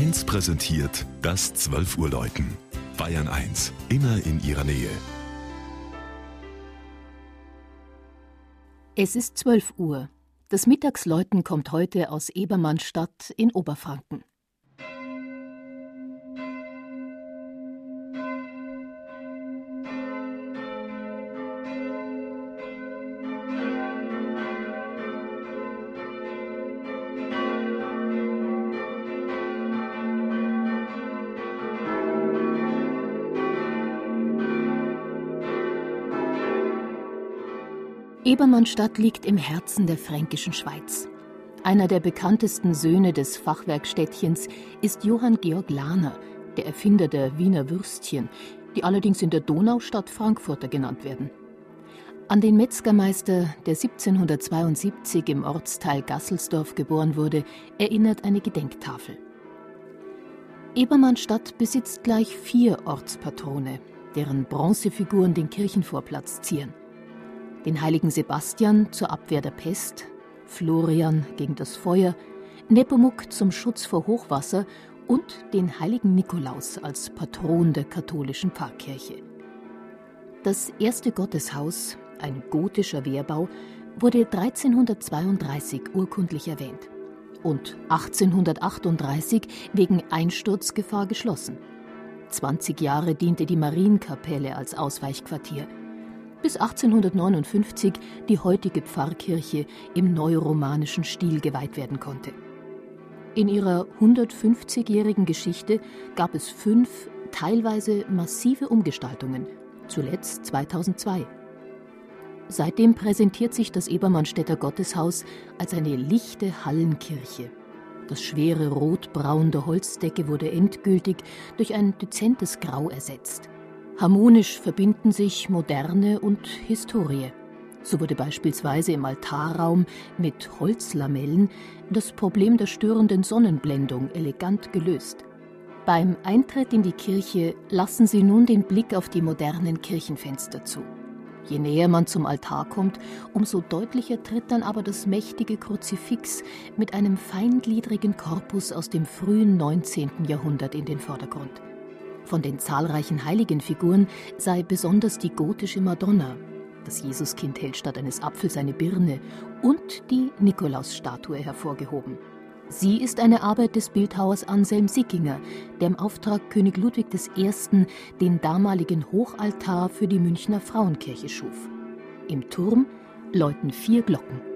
1 präsentiert das 12 Uhr Läuten. Bayern 1, immer in ihrer Nähe. Es ist 12 Uhr. Das Mittagsläuten kommt heute aus Ebermannstadt in Oberfranken. Ebermannstadt liegt im Herzen der fränkischen Schweiz. Einer der bekanntesten Söhne des Fachwerkstädtchens ist Johann Georg Lahner, der Erfinder der Wiener Würstchen, die allerdings in der Donaustadt Frankfurter genannt werden. An den Metzgermeister, der 1772 im Ortsteil Gasselsdorf geboren wurde, erinnert eine Gedenktafel. Ebermannstadt besitzt gleich vier Ortspatrone, deren Bronzefiguren den Kirchenvorplatz zieren den heiligen Sebastian zur Abwehr der Pest, Florian gegen das Feuer, Nepomuk zum Schutz vor Hochwasser und den heiligen Nikolaus als Patron der katholischen Pfarrkirche. Das erste Gotteshaus, ein gotischer Wehrbau, wurde 1332 urkundlich erwähnt und 1838 wegen Einsturzgefahr geschlossen. 20 Jahre diente die Marienkapelle als Ausweichquartier – bis 1859 die heutige Pfarrkirche im neuromanischen Stil geweiht werden konnte. In ihrer 150-jährigen Geschichte gab es fünf teilweise massive Umgestaltungen, zuletzt 2002. Seitdem präsentiert sich das Ebermannstädter Gotteshaus als eine lichte Hallenkirche. Das schwere Rotbraun der Holzdecke wurde endgültig durch ein dezentes Grau ersetzt. Harmonisch verbinden sich Moderne und Historie. So wurde beispielsweise im Altarraum mit Holzlamellen das Problem der störenden Sonnenblendung elegant gelöst. Beim Eintritt in die Kirche lassen Sie nun den Blick auf die modernen Kirchenfenster zu. Je näher man zum Altar kommt, umso deutlicher tritt dann aber das mächtige Kruzifix mit einem feingliedrigen Korpus aus dem frühen 19. Jahrhundert in den Vordergrund. Von den zahlreichen heiligen Figuren sei besonders die gotische Madonna, das Jesuskind hält statt eines Apfels eine Birne, und die Nikolausstatue hervorgehoben. Sie ist eine Arbeit des Bildhauers Anselm Sickinger, der im Auftrag König Ludwig I. den damaligen Hochaltar für die Münchner Frauenkirche schuf. Im Turm läuten vier Glocken.